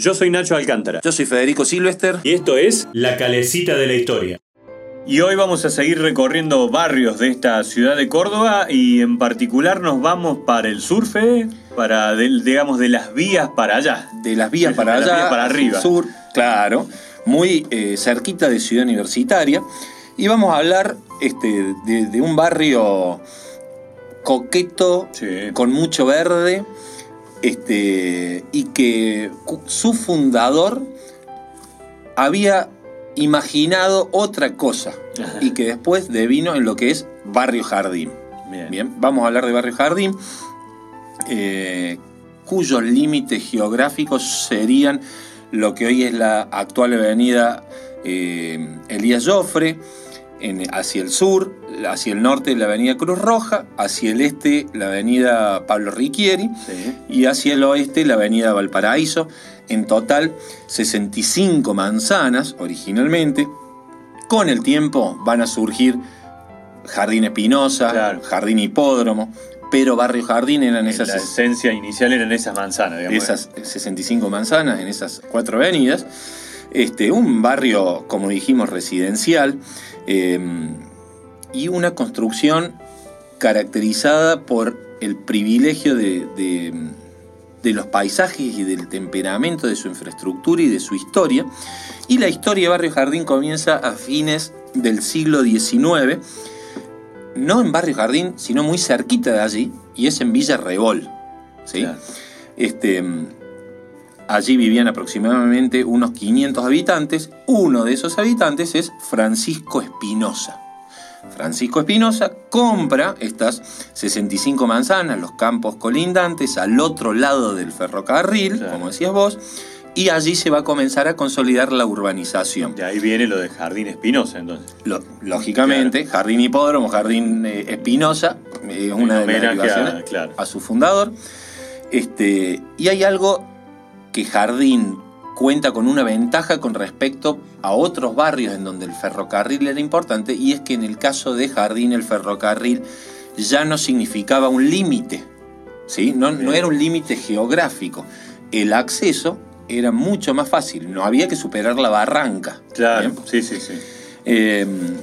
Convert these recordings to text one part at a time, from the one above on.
Yo soy Nacho Alcántara. Yo soy Federico Silvester. Y esto es La Calecita de la Historia. Y hoy vamos a seguir recorriendo barrios de esta ciudad de Córdoba y en particular nos vamos para el surfe, para, digamos, de las vías para allá. De las vías para allá. para arriba. Sur, claro. Muy eh, cerquita de Ciudad Universitaria. Y vamos a hablar este, de, un barrio coqueto, con mucho verde, este, y que su fundador había imaginado otra cosa y que después devino en lo que es Barrio Jardín. Bien, vamos a hablar de Barrio Jardín, eh, cuyos límites geográficos serían lo que hoy es la actual avenida eh, Elías Joffre, hacia el sur, hacia el norte la avenida Cruz Roja, hacia el este la avenida Pablo Riquieri y hacia el oeste la avenida Valparaíso. En total 65 manzanas originalmente. Con el tiempo van a surgir Jardín Espinosa, Jardín Hipódromo, pero Barrio Jardín eran esas... La esencia inicial eran esas manzanas, digamos. Esas 65 manzanas en esas cuatro avenidas. Este, un barrio, como dijimos, residencial, Em, y una construcción caracterizada por el privilegio de, los paisajes y del temperamento de su infraestructura y de su historia. Y la historia de Barrio Jardín comienza a fines del siglo XIX, no en Barrio Jardín, sino muy cerquita de allí, y es en Villa Rebol. ¿sí? Este, Allí vivían aproximadamente unos 500 habitantes. Uno de esos habitantes es Francisco Espinosa. Francisco Espinosa compra estas 65 manzanas, los campos colindantes, al otro lado del ferrocarril, como decías vos, y allí se va a comenzar a consolidar la urbanización. De ahí viene lo de Jardín Espinosa, entonces. lógicamente, Jardín Hipódromo, Jardín eh, Espinosa, es una de las a, su fundador. Este, y hay algo que Jardín cuenta con una ventaja con respecto a otros barrios en donde el ferrocarril era importante y es que en el caso de Jardín el ferrocarril ya no significaba un límite, ¿sí? no, no era un límite geográfico. El acceso era mucho más fácil, no había que superar la barranca. Claro, sí, sí, sí. Em,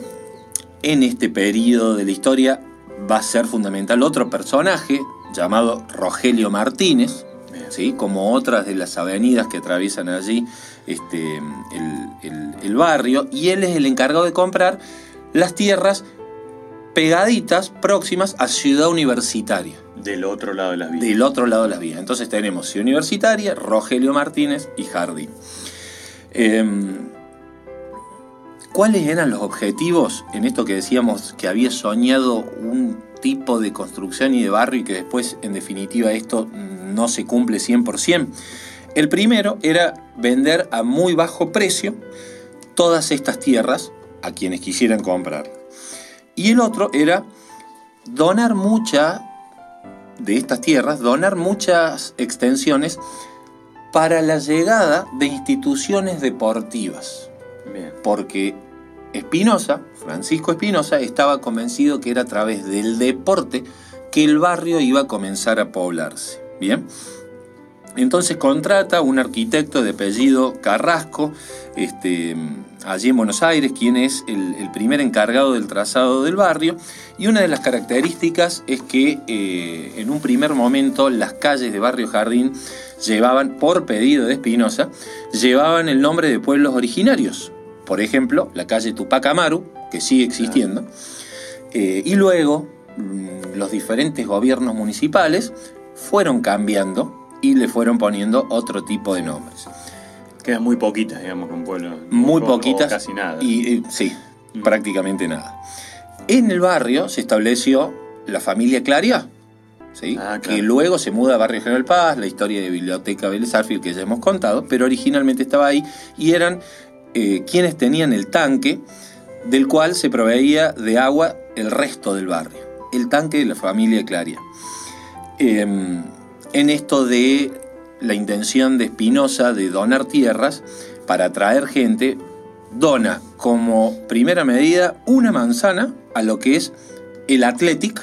en este periodo de la historia va a ser fundamental otro personaje llamado Rogelio Martínez, como otras de las avenidas que atraviesan allí este, el, barrio, y él es el encargado de comprar las tierras pegaditas, próximas a Ciudad Universitaria. Del otro lado de las vías. Del otro lado de las vías. Entonces tenemos Ciudad Universitaria, Rogelio Martínez y Jardín. Em, ¿Cuáles eran los objetivos en esto que decíamos que había soñado un tipo de construcción y de barrio y que después, en definitiva, esto no se cumple 100%. El primero era vender a muy bajo precio todas estas tierras a quienes quisieran comprar. Y el otro era donar mucha de estas tierras, donar muchas extensiones para la llegada de instituciones deportivas. Porque Espinosa, Francisco Espinosa, estaba convencido que era a través del deporte que el barrio iba a comenzar a poblarse. Bien. Entonces contrata un arquitecto de apellido Carrasco, este, allí en Buenos Aires, quien es el, primer encargado del trazado del barrio. Y una de las características es que eh, en un primer momento las calles de Barrio Jardín llevaban, por pedido de Espinosa, llevaban el nombre de pueblos originarios. Por ejemplo, la calle Tupac Amaru, que sigue existiendo. Eh, y luego mm, los diferentes gobiernos municipales fueron cambiando y le fueron poniendo otro tipo de nombres. Quedan muy poquitas, digamos, con pueblos. Muy, poquitas. casi nada. Y, sí, mm. prácticamente nada. En el barrio se estableció la familia Claria, ¿sí? Ah, que luego se muda a Barrio General Paz, la historia de Biblioteca Vélez que ya hemos contado, pero originalmente estaba ahí y eran eh, quienes tenían el tanque del cual se proveía de agua el resto del barrio, el tanque de la familia Claria. Em, en esto de la intención de Espinosa de donar tierras para atraer gente, dona como primera medida una manzana a lo que es el Athletic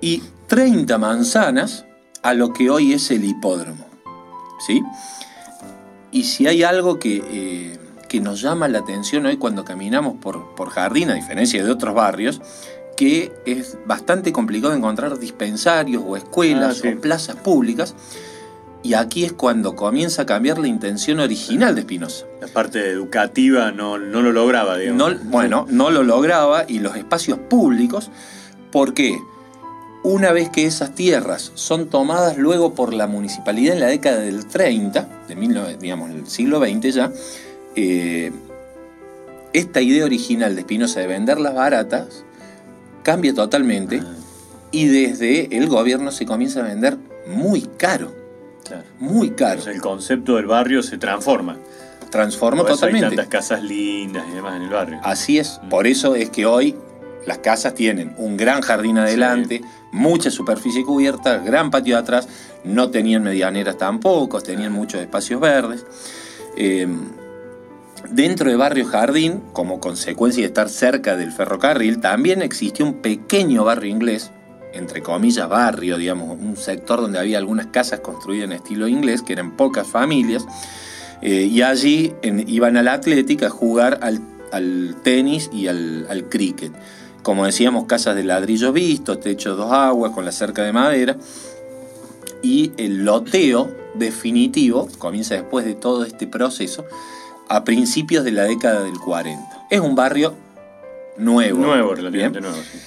y 30 manzanas a lo que hoy es el hipódromo. ¿Sí? Y si hay algo que, eh, que nos llama la atención hoy cuando caminamos por, por Jardín, a diferencia de otros barrios, que es bastante complicado encontrar dispensarios o escuelas Ah, sí. o plazas públicas. Y aquí es cuando comienza a cambiar la intención original de Espinosa. La parte educativa no, no lo lograba, digamos. No, bueno, no lo lograba y los espacios públicos, porque una vez que esas tierras son tomadas luego por la municipalidad en la década del 30, de 19 digamos, el siglo XX ya, eh, esta idea original de Espinosa de venderlas baratas cambia totalmente Ah, y desde el gobierno se comienza a vender muy caro, claro. muy caro. Entonces el concepto del barrio se transforma. Transforma Por eso hay totalmente. tantas casas lindas y demás en el barrio. Así es, por eso es que hoy las casas tienen un gran jardín adelante, mucha superficie cubierta, gran patio de atrás, no tenían medianeras tampoco, tenían muchos espacios verdes. Eh, dentro de Barrio Jardín, como consecuencia de estar cerca del ferrocarril, también existió un pequeño barrio inglés, entre comillas barrio, digamos, un sector donde había algunas casas construidas en estilo inglés, que eran pocas familias, eh, y allí iban a la atlética a jugar al, tenis y al, cricket. Como decíamos, casas de ladrillos vistos, techos dos aguas con la cerca de madera. Y el loteo definitivo comienza después de todo este proceso a principios de la década del 40. Es un barrio nuevo. Nuevo, relativamente nuevo. sí.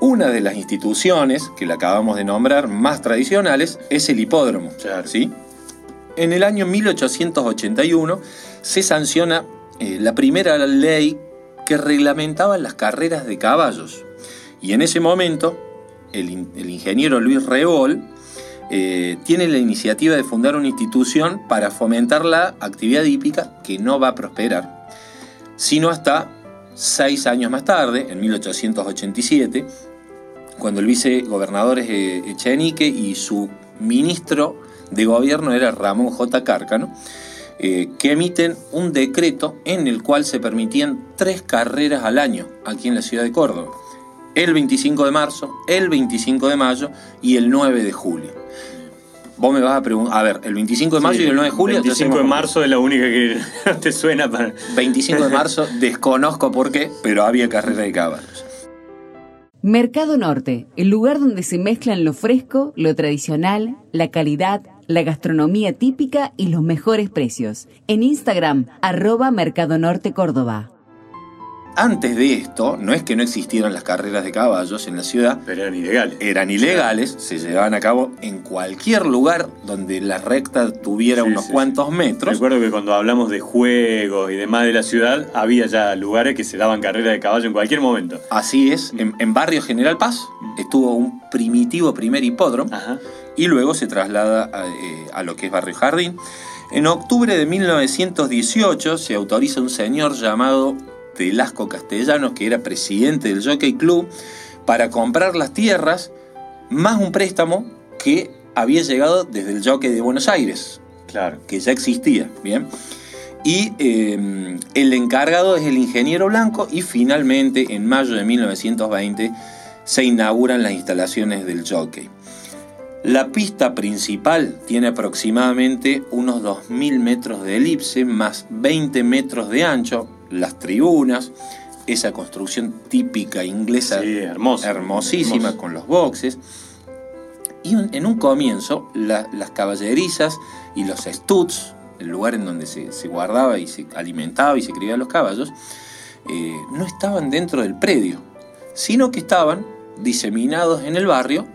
Una de las instituciones que la acabamos de nombrar más tradicionales es el hipódromo. Claro. ¿sí? En el año 1881 se sanciona eh, la primera ley que reglamentaba las carreras de caballos. Y en ese momento, el, el ingeniero Luis Rebol eh, tiene la iniciativa de fundar una institución para fomentar la actividad hípica que no va a prosperar, sino hasta seis años más tarde, en 1887, cuando el vicegobernador es eh, Echenique y su ministro de gobierno era Ramón J. Cárcano, eh, que emiten un decreto en el cual se permitían tres carreras al año aquí en la ciudad de Córdoba. El 25 de marzo, el 25 de mayo y el 9 de julio. Vos me vas a preguntar, a ver, el 25 de mayo Sí, y el 9 de julio. ya 25 de marzo es la única que te suena para. 25 de marzo, desconozco por qué, pero había carrera de caballos. Mercado Norte, el lugar donde se mezclan lo fresco, lo tradicional, la calidad, la gastronomía típica y los mejores precios. En Instagram, arroba Mercado Norte Córdoba. Antes de esto, no es que no existieran las carreras de caballos en la ciudad, Pero eran ilegales. eran ilegales, se llevaban a cabo en cualquier lugar donde la recta tuviera Sí, unos sí, cuantos metros. Recuerdo que cuando hablamos de juegos y demás de la ciudad, había ya lugares que se daban carreras de caballo en cualquier momento. Así es, en, en Barrio General Paz estuvo un primitivo primer hipódromo Ajá. y luego se traslada a, eh, a lo que es Barrio Jardín. En octubre de 1918 se autoriza un señor llamado Velasco Castellanos, que era presidente del Jockey Club, para comprar las tierras más un préstamo que había llegado desde el Jockey de Buenos Aires, Claro. que ya existía, ¿bien? Y eh, el encargado es el ingeniero Blanco y finalmente en mayo de 1920 se inauguran las instalaciones del jockey. La pista principal tiene aproximadamente unos 2.000 metros de elipse más 20 metros de ancho, las tribunas, esa construcción típica inglesa Sí, hermosísima con los boxes. Y un- en un comienzo, la- las caballerizas y los studs, el lugar en donde se, se guardaba y se alimentaba y se criaban los caballos, eh, no estaban dentro del predio, sino que estaban diseminados en el barrio,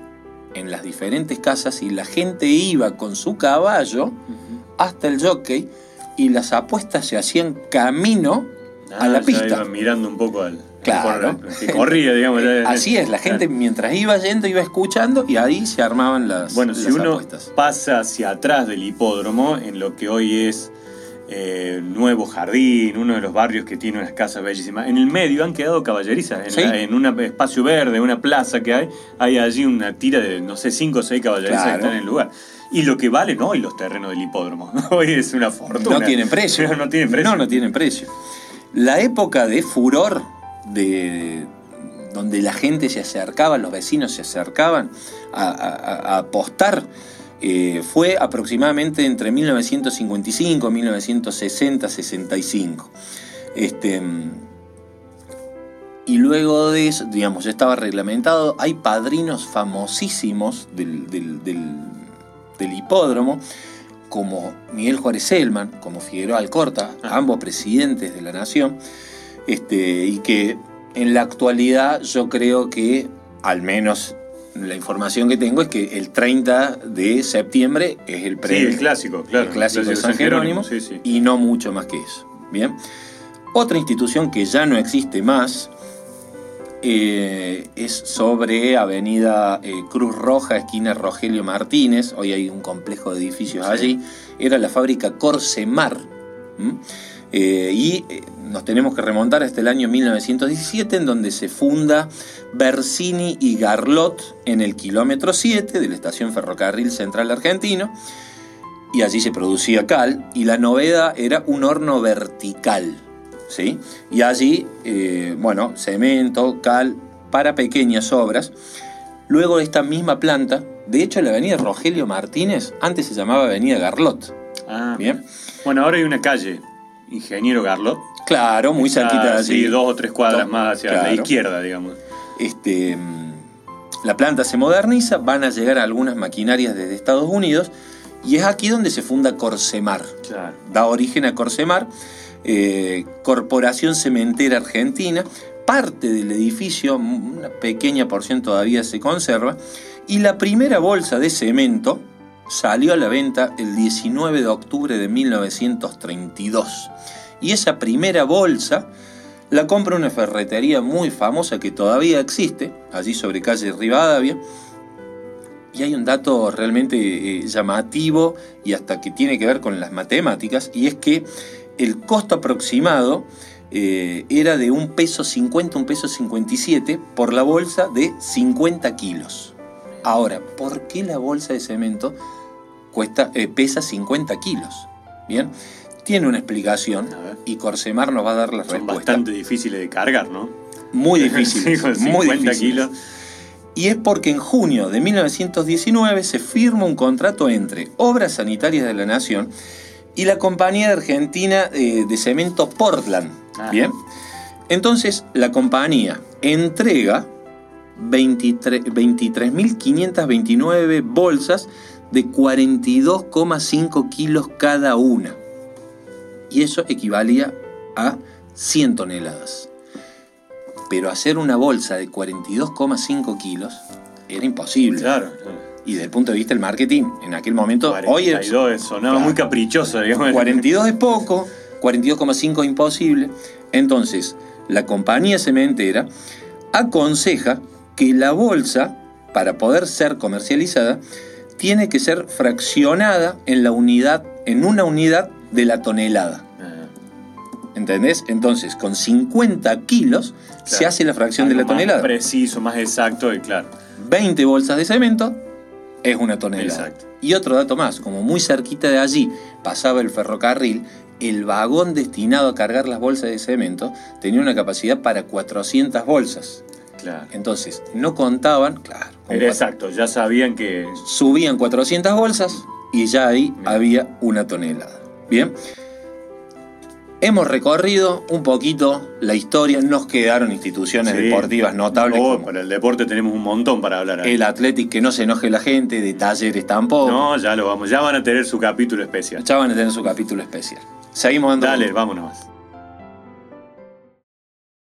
en las diferentes casas, y la gente iba con su caballo hasta el jockey y las apuestas se hacían camino a Ah, la ya pista. mirando un poco al. Claro. Que corría, digamos. ya- Así es, la gente mientras iba yendo iba escuchando y ahí se armaban las, Bueno, si las uno apuestas. pasa hacia atrás del hipódromo, en lo que hoy es eh, Nuevo Jardín, uno de los barrios que tiene unas casas bellísimas, en el medio han quedado caballerizas. En, Sí. la- en un espacio verde, una plaza que hay, hay allí una tira de, no sé, cinco o seis caballerizas Claro. que están en el lugar. Y lo que valen hoy los terrenos del hipódromo. Hoy es una fortuna. No tienen precio. No, no tienen precio. No, no tienen precio. La época de furor, de donde la gente se acercaba, los vecinos se acercaban a, apostar, Eh, fue aproximadamente entre 1955 y 1960, 65. Este, y luego de eso, digamos, ya estaba reglamentado. Hay padrinos famosísimos del, hipódromo, como Miguel Juárez Selman, como Figueroa Alcorta, ah. ambos presidentes de la nación, este, y que en la actualidad yo creo que, al menos la información que tengo es que el 30 de septiembre es el premio. Sí, el clásico, claro. El clásico de San Jerónimo, y no mucho más que eso. Bien. Otra institución que ya no existe más eh, es sobre Avenida eh, Cruz Roja, esquina Rogelio Martínez. Hoy hay un complejo de edificios allí. Era la fábrica Corsemar. Eh, y nos tenemos que remontar hasta el año 1917, en donde se funda Bersini y Garlot en el kilómetro 7 de la estación Ferrocarril Central Argentino. Y allí se producía cal. Y la novedad era un horno vertical ¿sí? Y allí, eh, bueno, cemento, cal, para pequeñas obras. Luego esta misma planta, de hecho la avenida Rogelio Martínez antes se llamaba avenida Garlot. Ah, bien. Bueno, ahora hay una calle, Ingeniero Garlot. Claro, muy cerquita de allí. Sí, dos o tres cuadras más hacia la izquierda, digamos. Este, la planta se moderniza, van a llegar algunas maquinarias desde Estados Unidos y es aquí donde se funda Corsemar. Da origen a Corsemar eh, Corporación Cementera Argentina. Parte del edificio, una pequeña porción todavía se conserva, y la primera bolsa de cemento salió a la venta el 19 de octubre de 1932. Y esa primera bolsa la compra una ferretería muy famosa que todavía existe, allí sobre calle Rivadavia. Y hay un dato realmente eh, llamativo y hasta que tiene que ver con las matemáticas, y es que el costo aproximado eh, era de un peso 50, un peso 57 por la bolsa de 50 kilos. Ahora, ¿por qué la bolsa de cemento cuesta, eh, pesa 50 kilos? Bien, tiene una explicación y Corsemar nos va a dar la respuesta. Bastante difíciles de cargar, ¿no? Muy difícil, muy difícil. Y es porque en junio de 1919 se firma un contrato entre Obras Sanitarias de la Nación y la compañía argentina eh, de cemento Portland. Bien. Entonces, la compañía entrega 23.529 bolsas de 42,5 kilos cada una. Y eso equivalía a 100 toneladas. Pero hacer una bolsa de 42,5 kilos era imposible. Claro. Y desde el punto de vista del marketing, en aquel momento. 42 hoy es, sonaba muy caprichoso, digamos. 42 es poco, 42,5 es imposible. Entonces, la compañía cementera aconseja que la bolsa, para poder ser comercializada, tiene que ser fraccionada en la unidad, en una unidad de la tonelada. ¿Entendés? Entonces, con 50 kilos se hace la fracción de la tonelada. Más preciso, más exacto y claro. 20 bolsas de cemento es una tonelada. Y otro dato más, como muy cerquita de allí pasaba el ferrocarril, el vagón destinado a cargar las bolsas de cemento tenía una capacidad para 400 bolsas. Claro. Entonces, no contaban, claro. Era exacto, ya sabían que... Subían 400 bolsas y ya ahí había una tonelada. Bien. Hemos recorrido un poquito la historia, nos quedaron instituciones deportivas notables. Oh, para el deporte tenemos un montón para hablar. El Athletic, que no se enoje la gente, de talleres tampoco. No, ya lo vamos, ya van a tener su capítulo especial. Ya van a tener su capítulo especial. Seguimos andando. Dale, vámonos.